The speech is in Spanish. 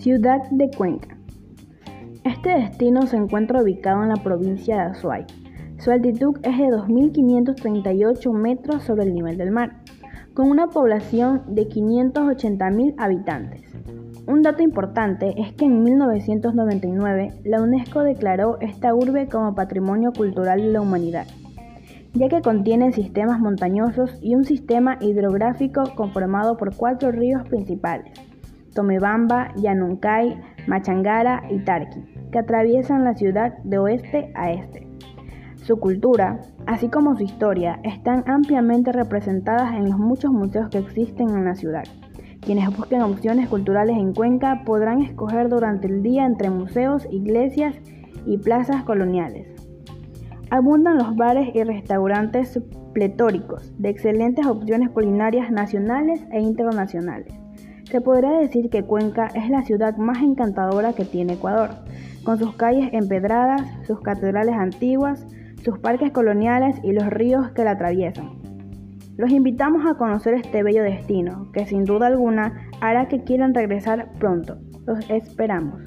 Ciudad de Cuenca. Este destino se encuentra ubicado en la provincia de Azuay. Su altitud es de 2.538 metros sobre el nivel del mar, con una población de 580.000 habitantes. Un dato importante es que en 1999 la UNESCO declaró esta urbe como Patrimonio Cultural de la Humanidad, ya que contiene sistemas montañosos y un sistema hidrográfico conformado por cuatro ríos principales, Tomebamba, Yanuncay, Machangara y Tarqui, que atraviesan la ciudad de oeste a este. Su cultura, así como su historia, están ampliamente representadas en los muchos museos que existen en la ciudad. Quienes busquen opciones culturales en Cuenca podrán escoger durante el día entre museos, iglesias y plazas coloniales. Abundan los bares y restaurantes pletóricos, de excelentes opciones culinarias nacionales e internacionales. Se podría decir que Cuenca es la ciudad más encantadora que tiene Ecuador, con sus calles empedradas, sus catedrales antiguas, sus parques coloniales y los ríos que la atraviesan. Los invitamos a conocer este bello destino, que sin duda alguna hará que quieran regresar pronto. Los esperamos.